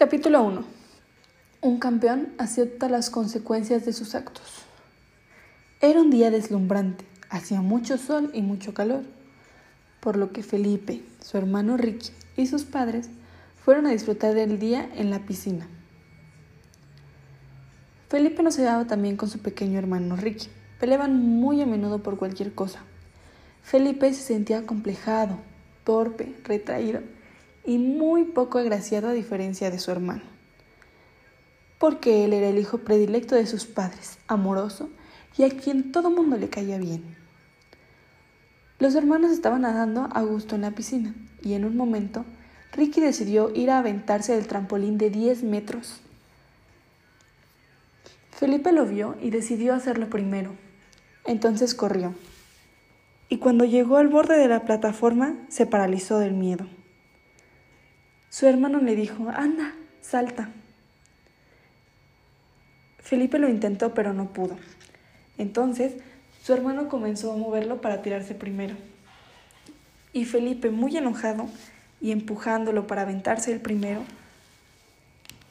Capítulo 1. Un campeón acepta las consecuencias de sus actos. Era un día deslumbrante, hacía mucho sol y mucho calor, por lo que Felipe, su hermano Ricky y sus padres fueron a disfrutar del día en la piscina. Felipe no se daba también con su pequeño hermano Ricky, peleaban muy a menudo por cualquier cosa. Felipe se sentía complejado, torpe, retraído y muy poco agraciado a diferencia de su hermano, porque él era el hijo predilecto de sus padres, amoroso y a quien todo mundo le caía bien. Los hermanos estaban nadando a gusto en la piscina y en un momento Ricky decidió ir a aventarse del trampolín de 10 metros. Felipe lo vio y decidió hacerlo primero. Entonces corrió. Y cuando llegó al borde de la plataforma se paralizó del miedo. Su hermano le dijo, anda, salta. Felipe lo intentó pero no pudo. Entonces, su hermano comenzó a moverlo para tirarse primero. Y Felipe, muy enojado y empujándolo para aventarse el primero,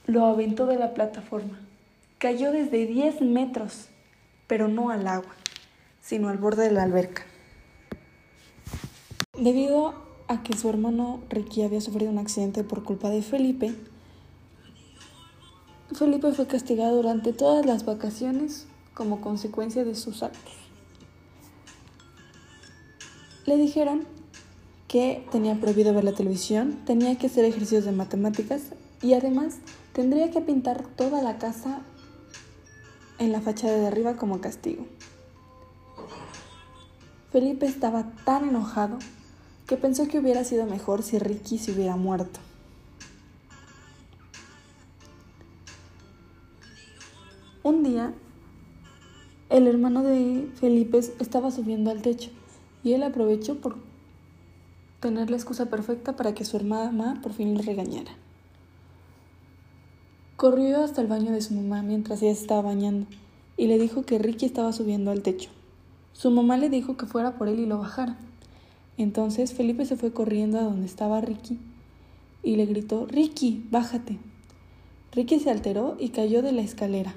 lo aventó de la plataforma. Cayó desde 10 metros, pero no al agua, sino al borde de la alberca. Debido a que su hermano Ricky había sufrido un accidente por culpa de Felipe, Felipe fue castigado durante todas las vacaciones como consecuencia de sus actos. Le dijeron que tenía prohibido ver la televisión, tenía que hacer ejercicios de matemáticas y además tendría que pintar toda la casa en la fachada de arriba como castigo. Felipe estaba tan enojado que pensó que hubiera sido mejor si Ricky se hubiera muerto. Un día, el hermano de Felipe estaba subiendo al techo y él aprovechó por tener la excusa perfecta para que su hermana por fin lo regañara. Corrió hasta el baño de su mamá mientras ella estaba bañando y le dijo que Ricky estaba subiendo al techo. Su mamá le dijo que fuera por él y lo bajara. Entonces Felipe se fue corriendo a donde estaba Ricky y le gritó, Ricky, bájate. Ricky se alteró y cayó de la escalera.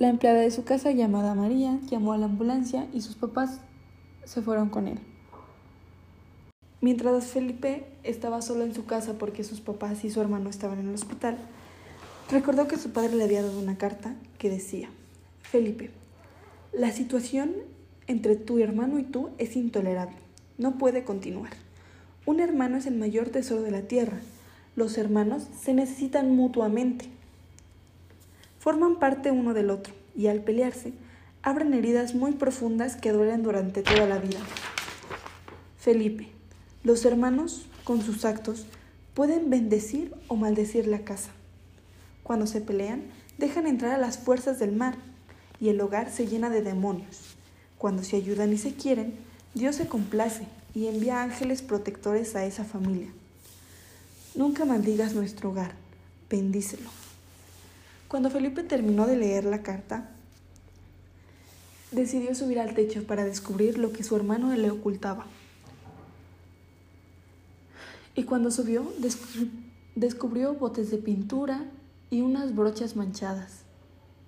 La empleada de su casa, llamada María, llamó a la ambulancia y sus papás se fueron con él. Mientras Felipe estaba solo en su casa porque sus papás y su hermano estaban en el hospital, recordó que su padre le había dado una carta que decía, Felipe, la situación entre tu hermano y tú es intolerable. No puede continuar. Un hermano es el mayor tesoro de la tierra. Los hermanos se necesitan mutuamente. Forman parte uno del otro y al pelearse abren heridas muy profundas que duelen durante toda la vida. Felipe, los hermanos, con sus actos, pueden bendecir o maldecir la casa. Cuando se pelean, dejan entrar a las fuerzas del mar y el hogar se llena de demonios. Cuando se ayudan y se quieren, Dios se complace y envía ángeles protectores a esa familia. Nunca maldigas nuestro hogar, bendícelo. Cuando Felipe terminó de leer la carta, decidió subir al techo para descubrir lo que su hermano le ocultaba. Y cuando subió, descubrió botes de pintura y unas brochas manchadas.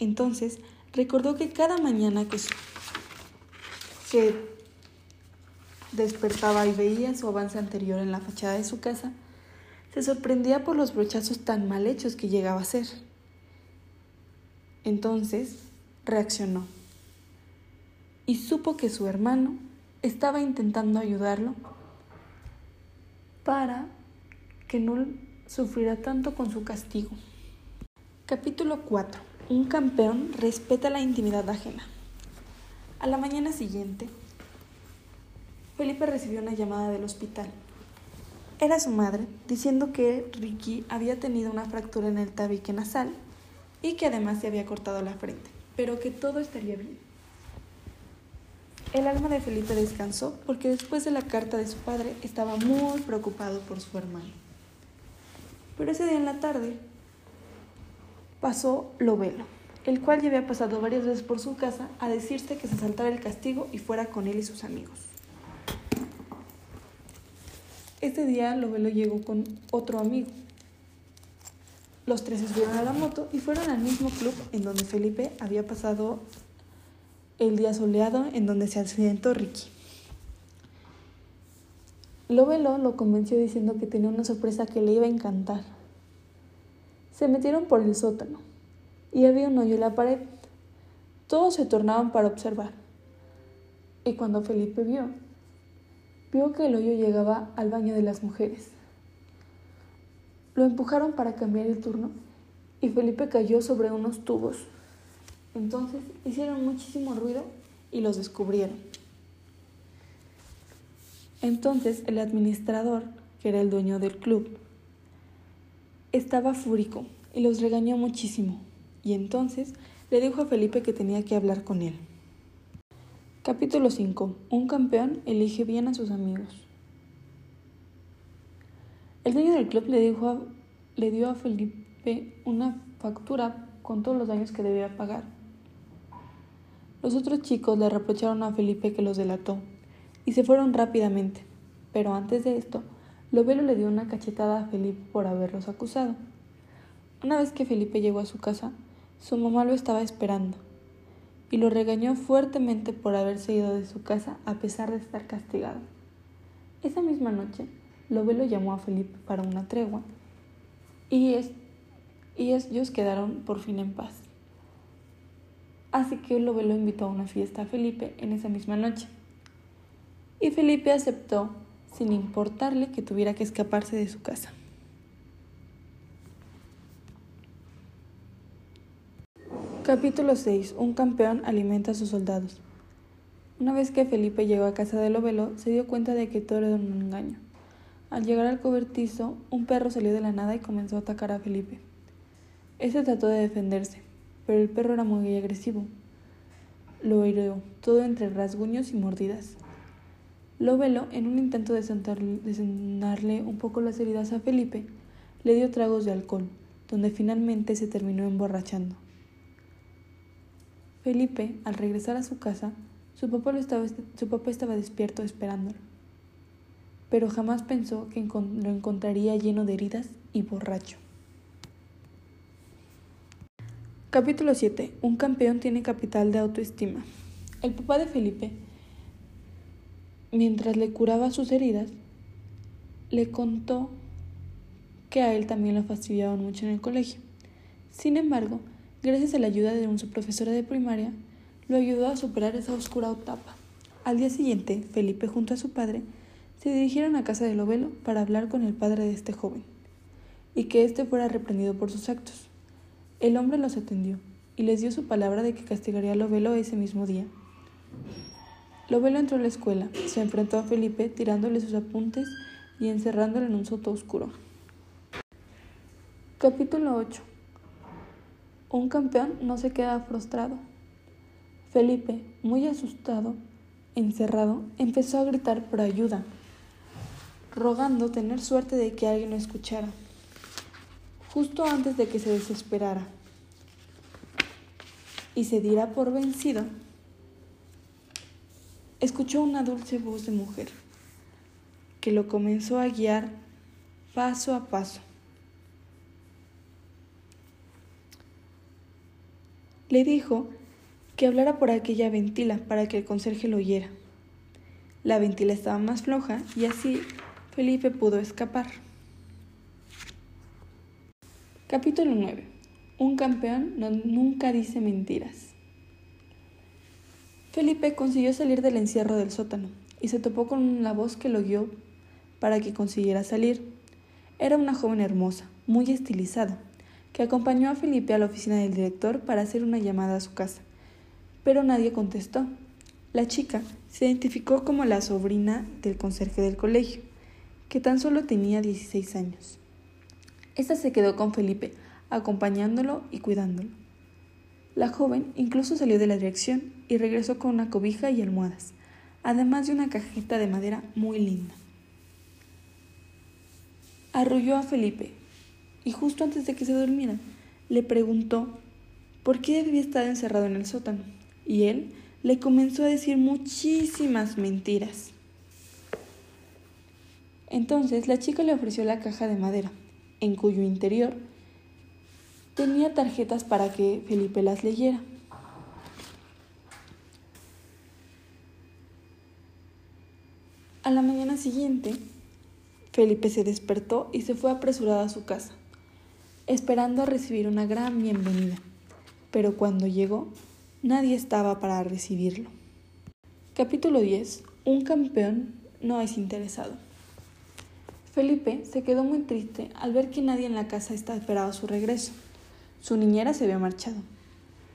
Entonces recordó que cada mañana que que despertaba y veía su avance anterior en la fachada de su casa, se sorprendía por los brochazos tan mal hechos que llegaba a ser. Entonces reaccionó y supo que su hermano estaba intentando ayudarlo para que no sufriera tanto con su castigo. Capítulo 4. Un campeón respeta la intimidad ajena. A la mañana siguiente, Felipe recibió una llamada del hospital. Era su madre diciendo que Ricky había tenido una fractura en el tabique nasal y que además se había cortado la frente, pero que todo estaría bien. El alma de Felipe descansó porque después de la carta de su padre estaba muy preocupado por su hermano. Pero ese día en la tarde pasó lo velo el cual ya había pasado varias veces por su casa a decirse que se saltara el castigo y fuera con él y sus amigos. Este día Lovelo llegó con otro amigo, Los tres se subieron a la moto y fueron al mismo club en donde Felipe había pasado el día soleado en donde se accidentó Ricky. Lovelo lo convenció diciendo que tenía una sorpresa que le iba a encantar. Se metieron por el sótano y había un hoyo en la pared. Todos se tornaban para observar. Y cuando Felipe vio, vio que el hoyo llegaba al baño de las mujeres. Lo empujaron para cambiar el turno y Felipe cayó sobre unos tubos. Entonces hicieron muchísimo ruido y los descubrieron. Entonces el administrador, que era el dueño del club, estaba fúrico y los regañó muchísimo. Y entonces le dijo a Felipe que tenía que hablar con él. Capítulo 5. Un campeón elige bien a sus amigos. El dueño del club le, dijo le dio a Felipe una factura con todos los daños que debía pagar. Los otros chicos le reprocharon a Felipe que los delató y se fueron rápidamente. Pero antes de esto, Lovelo le dio una cachetada a Felipe por haberlos acusado. Una vez que Felipe llegó a su casa, su mamá lo estaba esperando y lo regañó fuertemente por haberse ido de su casa a pesar de estar castigado. Esa misma noche, Lovelo llamó a Felipe para una tregua y, es, y ellos quedaron por fin en paz. Así que Lovelo invitó a una fiesta a Felipe en esa misma noche y Felipe aceptó sin importarle que tuviera que escaparse de su casa. Capítulo 6. Un campeón alimenta a sus soldados. Una vez que Felipe llegó a casa de Lovelo, se dio cuenta de que todo era un engaño. Al llegar al cobertizo, un perro salió de la nada y comenzó a atacar a Felipe. Este trató de defenderse, pero el perro era muy agresivo. Lo hirió, todo entre rasguños y mordidas. Lovelo, en un intento de sanarle un poco las heridas a Felipe, le dio tragos de alcohol, donde finalmente se terminó emborrachando. Felipe, al regresar a su casa, su papá, estaba, su papá estaba despierto esperándolo, pero jamás pensó que lo encontraría lleno de heridas y borracho. Capítulo 7. Un campeón tiene capital de autoestima. El papá de Felipe mientras le curaba sus heridas, le contó que a él también lo fastidiaban mucho en el colegio. Sin embargo, gracias a la ayuda de su profesora de primaria, lo ayudó a superar esa oscura etapa. Al día siguiente, Felipe junto a su padre se dirigieron a casa de Lovelo para hablar con el padre de este joven y que éste fuera reprendido por sus actos. El hombre los atendió y les dio su palabra de que castigaría a Lovelo ese mismo día. Lovelo entró a la escuela, se enfrentó a Felipe tirándole sus apuntes y encerrándolo en un soto oscuro. Capítulo 8. Un campeón no se queda frustrado. Felipe, muy asustado, encerrado, empezó a gritar por ayuda, rogando tener suerte de que alguien lo escuchara, justo antes de que se desesperara y se diera por vencido escuchó una dulce voz de mujer que lo comenzó a guiar paso a paso. Le dijo que hablara por aquella ventila para que el conserje lo oyera. La ventila estaba más floja y así Felipe pudo escapar. Capítulo 9. Un campeón nunca dice mentiras. Felipe consiguió salir del encierro del sótano y se topó con la voz que lo guió para que consiguiera salir. Era una joven hermosa, muy estilizada, que acompañó a Felipe a la oficina del director para hacer una llamada a su casa. Pero nadie contestó. La chica se identificó como la sobrina del conserje del colegio, que tan solo tenía 16 años. Esta se quedó con Felipe, acompañándolo y cuidándolo. La joven incluso salió de la dirección y regresó con una cobija y almohadas, además de una cajita de madera muy linda. Arrulló a Felipe y justo antes de que se durmiera le preguntó por qué había estado encerrado en el sótano y él le comenzó a decir muchísimas mentiras. Entonces la chica le ofreció la caja de madera, en cuyo interior tenía tarjetas para que Felipe las leyera. A la mañana siguiente, Felipe se despertó y se fue apresurado a su casa, esperando a recibir una gran bienvenida. Pero cuando llegó, nadie estaba para recibirlo. Capítulo 10. Un campeón no es interesado. Felipe se quedó muy triste al ver que nadie en la casa estaba esperando su regreso. Su niñera se había marchado.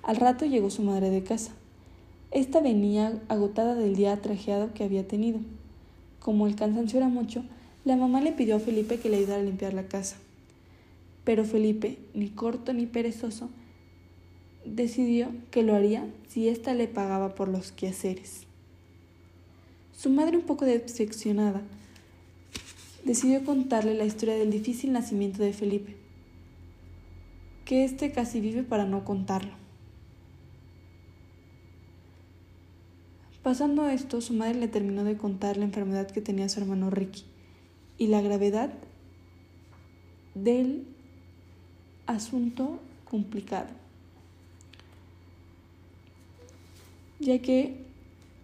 Al rato llegó su madre de casa. Esta venía agotada del día trajeado que había tenido. Como el cansancio era mucho, la mamá le pidió a Felipe que le ayudara a limpiar la casa. Pero Felipe, ni corto ni perezoso, decidió que lo haría si ésta le pagaba por los quehaceres. Su madre, un poco decepcionada, decidió contarle la historia del difícil nacimiento de Felipe, que éste casi vive para no contarlo. Pasando esto, su madre le terminó de contar la enfermedad que tenía su hermano Ricky y la gravedad del asunto complicado, ya que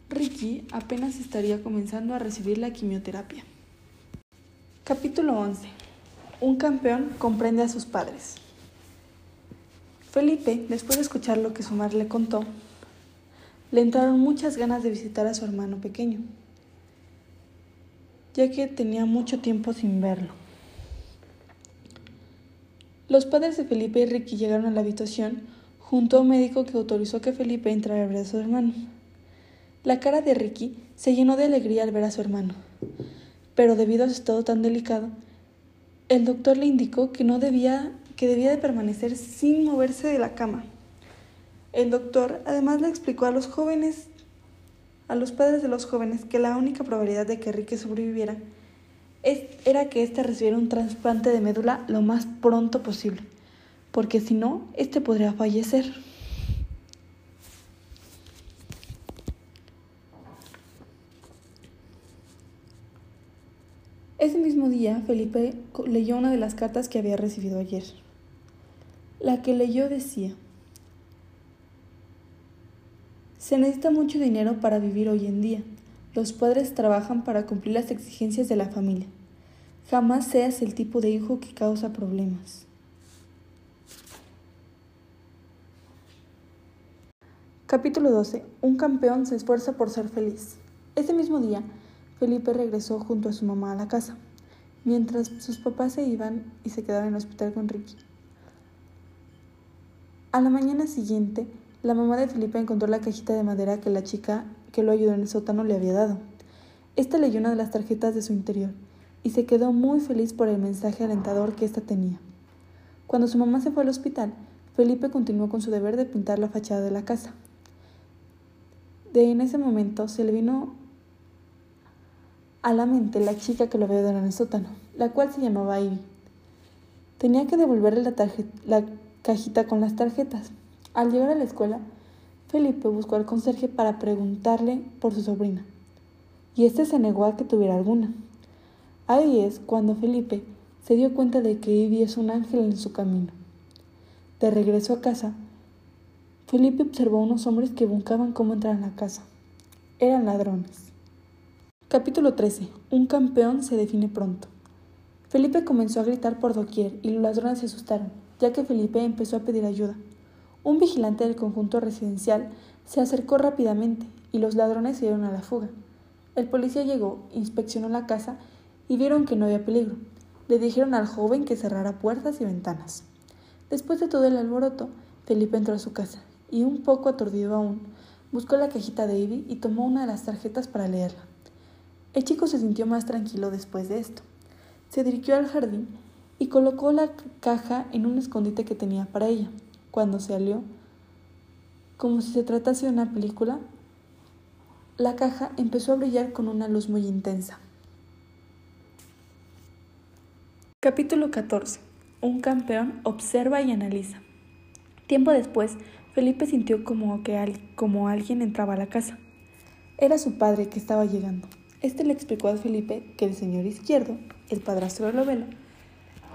Ricky apenas estaría comenzando a recibir la quimioterapia. Capítulo 11. Un campeón comprende a sus padres. Felipe, después de escuchar lo que su madre le contó, le entraron muchas ganas de visitar a su hermano pequeño, ya que tenía mucho tiempo sin verlo. Los padres de Felipe y Ricky llegaron a la habitación junto a un médico que autorizó que Felipe entrara a ver a su hermano. La cara de Ricky se llenó de alegría al ver a su hermano, pero debido a su estado tan delicado, el doctor le indicó que no debía que debía de permanecer sin moverse de la cama. El doctor además le explicó a los jóvenes, a los padres de los jóvenes, que la única probabilidad de que Enrique sobreviviera era que éste recibiera un trasplante de médula lo más pronto posible, porque si no, éste podría fallecer. Ese mismo día, Felipe leyó una de las cartas que había recibido ayer. La que leyó decía, se necesita mucho dinero para vivir hoy en día. Los padres trabajan para cumplir las exigencias de la familia. Jamás seas el tipo de hijo que causa problemas. Capítulo 12. Un campeón se esfuerza por ser feliz. Ese mismo día, Felipe regresó junto a su mamá a la casa, mientras sus papás se iban y se quedaban en el hospital con Ricky. A la mañana siguiente, la mamá de Felipe encontró la cajita de madera que la chica que lo ayudó en el sótano le había dado. Esta leyó una de las tarjetas de su interior y se quedó muy feliz por el mensaje alentador que ésta tenía. Cuando su mamá se fue al hospital, Felipe continuó con su deber de pintar la fachada de la casa. De en ese momento se le vino a la mente la chica que lo había dado en el sótano, la cual se llamaba Ivy. Tenía que devolverle la, la cajita con las tarjetas. Al llegar a la escuela, Felipe buscó al conserje para preguntarle por su sobrina, y éste se negó a que tuviera alguna. Ahí es cuando Felipe se dio cuenta de que Ivy es un ángel en su camino. De regreso a casa, Felipe observó a unos hombres que buscaban cómo entrar a la casa. Eran ladrones. Capítulo 13. Un campeón se define pronto. Felipe comenzó a gritar por doquier y los ladrones se asustaron, ya que Felipe empezó a pedir ayuda. Un vigilante del conjunto residencial se acercó rápidamente y los ladrones se dieron a la fuga. El policía llegó, inspeccionó la casa y vieron que no había peligro. Le dijeron al joven que cerrara puertas y ventanas. Después de todo el alboroto, Felipe entró a su casa y, un poco aturdido aún, buscó la cajita de Ivy y tomó una de las tarjetas para leerla. El chico se sintió más tranquilo después de esto. Se dirigió al jardín y colocó la caja en un escondite que tenía para ella. Cuando se alió, como si se tratase de una película, la caja empezó a brillar con una luz muy intensa. Capítulo 14. Un campeón observa y analiza. Tiempo después, Felipe sintió como que como alguien entraba a la casa. Era su padre que estaba llegando. Este le explicó a Felipe que el señor izquierdo, el padrastro de Lovelo,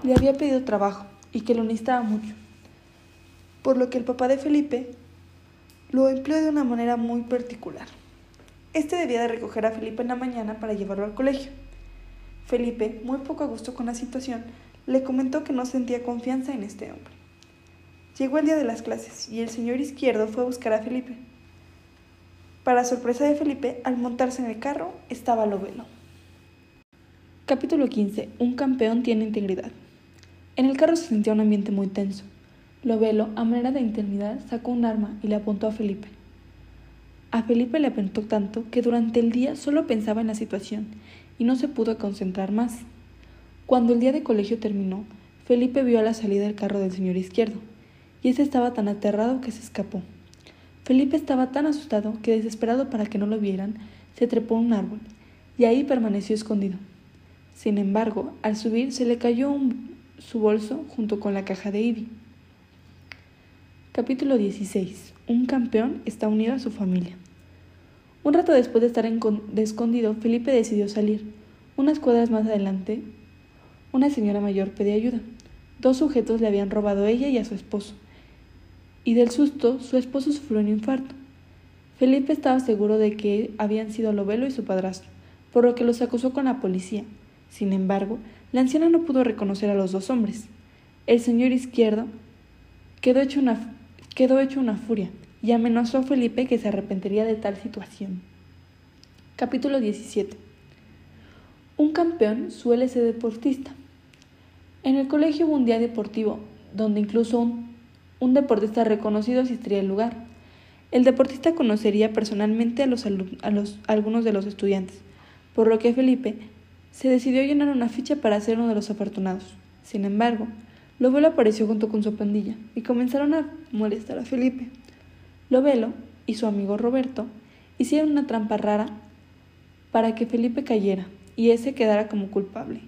le había pedido trabajo y que lo necesitaba mucho. Por lo que el papá de Felipe lo empleó de una manera muy particular. Este debía de recoger a Felipe en la mañana para llevarlo al colegio. Felipe, muy poco a gusto con la situación, le comentó que no sentía confianza en este hombre. Llegó el día de las clases y el señor izquierdo fue a buscar a Felipe. Para sorpresa de Felipe, al montarse en el carro estaba Lovelo. Capítulo 15. Un campeón tiene integridad. En el carro se sentía un ambiente muy tenso. Lovelo, a manera de intimidad, sacó un arma y le apuntó a Felipe. A Felipe le apuntó tanto que durante el día solo pensaba en la situación y no se pudo concentrar más. Cuando el día de colegio terminó, Felipe vio a la salida el carro del señor izquierdo, y ese estaba tan aterrado que se escapó. Felipe estaba tan asustado que, desesperado para que no lo vieran, se trepó a un árbol, y ahí permaneció escondido. Sin embargo, al subir se le cayó su bolso junto con la caja de Ivy. Capítulo 16. Un campeón está unido a su familia. Un rato después de estar escondido, Felipe decidió salir. Unas cuadras más adelante, una señora mayor pedía ayuda. Dos sujetos le habían robado a ella y a su esposo. Y del susto, su esposo sufrió un infarto. Felipe estaba seguro de que habían sido Lovelo y su padrastro, por lo que los acusó con la policía. Sin embargo, la anciana no pudo reconocer a los dos hombres. El señor izquierdo quedó hecho una quedó hecho una furia y amenazó a Felipe que se arrepentiría de tal situación. Capítulo 17. Un campeón suele ser deportista. En el colegio hubo un día deportivo, donde incluso un, un deportista reconocido asistiría al lugar. El deportista conocería personalmente a, los, algunos de los estudiantes, por lo que Felipe se decidió llenar una ficha para ser uno de los afortunados. Sin embargo, Lovelo apareció junto con su pandilla y comenzaron a molestar a Felipe. Lovelo y su amigo Roberto hicieron una trampa rara para que Felipe cayera y ese quedara como culpable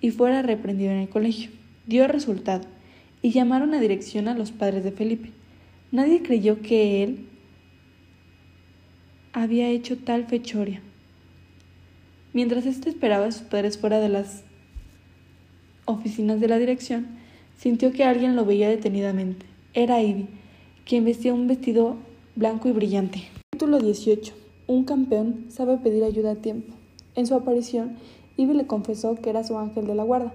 y fuera reprendido en el colegio. Dio resultado y llamaron a dirección a los padres de Felipe. Nadie creyó que él había hecho tal fechoria. Mientras éste esperaba a sus padres fuera de las oficinas de la dirección, Sintió que alguien lo veía detenidamente. Era Ivy, quien vestía un vestido blanco y brillante. Capítulo 18. Un campeón sabe pedir ayuda a tiempo. En su aparición, Ivy le confesó que era su ángel de la guarda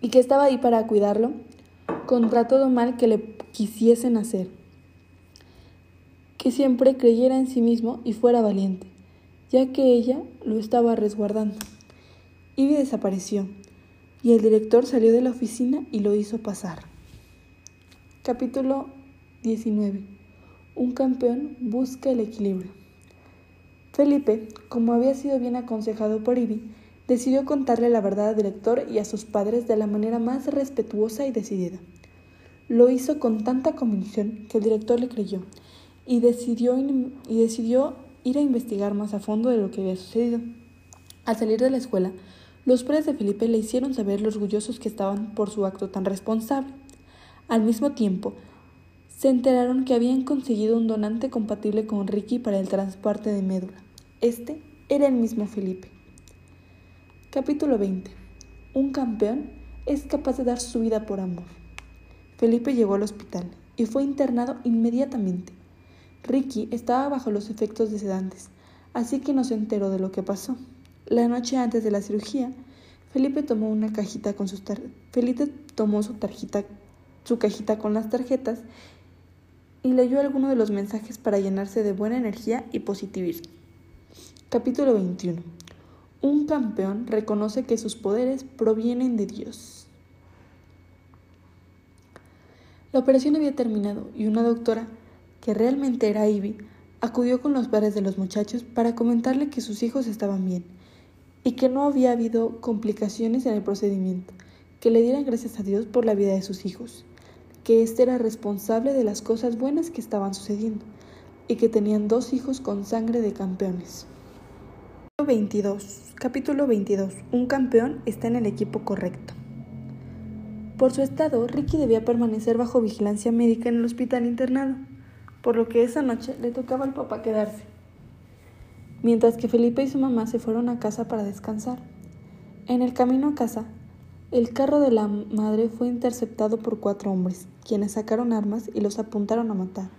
y que estaba ahí para cuidarlo contra todo mal que le quisiesen hacer. Que siempre creyera en sí mismo y fuera valiente, ya que ella lo estaba resguardando. Ivy desapareció y el director salió de la oficina y lo hizo pasar. Capítulo 19. Un campeón busca el equilibrio. Felipe, como había sido bien aconsejado por Ivy, decidió contarle la verdad al director y a sus padres de la manera más respetuosa y decidida. Lo hizo con tanta convicción que el director le creyó y decidió, y decidió ir a investigar más a fondo de lo que había sucedido. Al salir de la escuela, los padres de Felipe le hicieron saber lo orgullosos que estaban por su acto tan responsable. Al mismo tiempo, se enteraron que habían conseguido un donante compatible con Ricky para el transporte de médula. Este era el mismo Felipe. Capítulo 20. Un campeón es capaz de dar su vida por amor. Felipe llegó al hospital y fue internado inmediatamente. Ricky estaba bajo los efectos de sedantes, así que no se enteró de lo que pasó. La noche antes de la cirugía, Felipe tomó una cajita con sus Felipe tomó su tarjeta, su cajita con las tarjetas y leyó algunos de los mensajes para llenarse de buena energía y positivismo. Capítulo 21. Un campeón reconoce que sus poderes provienen de Dios. La operación había terminado y una doctora, que realmente era Ivy, acudió con los padres de los muchachos para comentarle que sus hijos estaban bien y que no había habido complicaciones en el procedimiento, que le dieran gracias a Dios por la vida de sus hijos, que éste era responsable de las cosas buenas que estaban sucediendo y que tenían dos hijos con sangre de campeones. 22. Capítulo 22. Un campeón está en el equipo correcto. Por su estado, Ricky debía permanecer bajo vigilancia médica en el hospital internado, por lo que esa noche le tocaba al papá quedarse mientras que Felipe y su mamá se fueron a casa para descansar. En el camino a casa, El carro de la madre fue interceptado por cuatro hombres, quienes sacaron armas y los apuntaron a matar.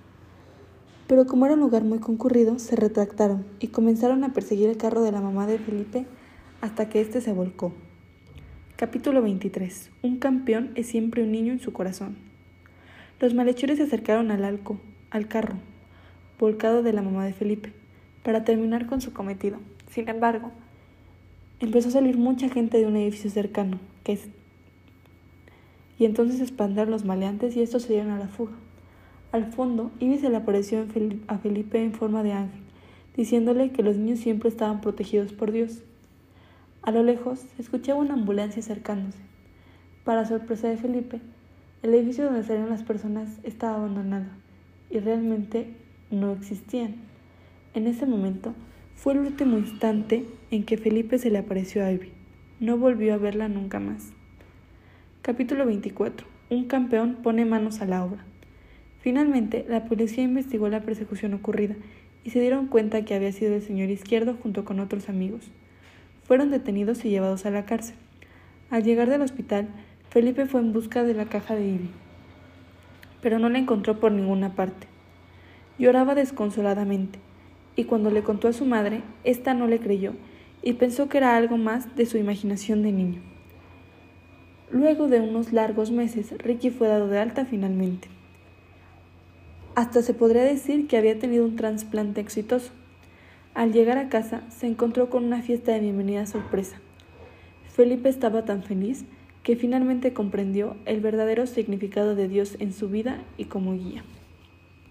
Pero como era un lugar muy concurrido, se retractaron y comenzaron a perseguir el carro de la mamá de Felipe hasta que éste se volcó. Capítulo 23. Un campeón es siempre un niño en su corazón. Los malhechores se acercaron al alco, al carro, volcado de la mamá de Felipe, para terminar con su cometido. Sin embargo, empezó a salir mucha gente de un edificio cercano, que es... y entonces se expandieron los maleantes y estos se dieron a la fuga. Al fondo, Ivy se le apareció a Felipe en forma de ángel, diciéndole que los niños siempre estaban protegidos por Dios. A lo lejos se escuchaba una ambulancia acercándose. Para sorpresa de Felipe, el edificio donde salían las personas estaba abandonado y realmente no existían. En ese momento fue el último instante en que Felipe se le apareció a Ivy. No volvió a verla nunca más. Capítulo 24. Un campeón pone manos a la obra. Finalmente, la policía investigó la persecución ocurrida y se dieron cuenta que había sido el señor Izquierdo junto con otros amigos. Fueron detenidos y llevados a la cárcel. Al llegar del hospital, Felipe fue en busca de la caja de Ivy, pero no la encontró por ninguna parte. Lloraba desconsoladamente, y cuando le contó a su madre, ésta no le creyó y pensó que era algo más de su imaginación de niño. Luego de unos largos meses, Ricky fue dado de alta finalmente. Hasta se podría decir que había tenido un trasplante exitoso. Al llegar a casa, se encontró con una fiesta de bienvenida sorpresa. Felipe estaba tan feliz que finalmente comprendió el verdadero significado de Dios en su vida y como guía.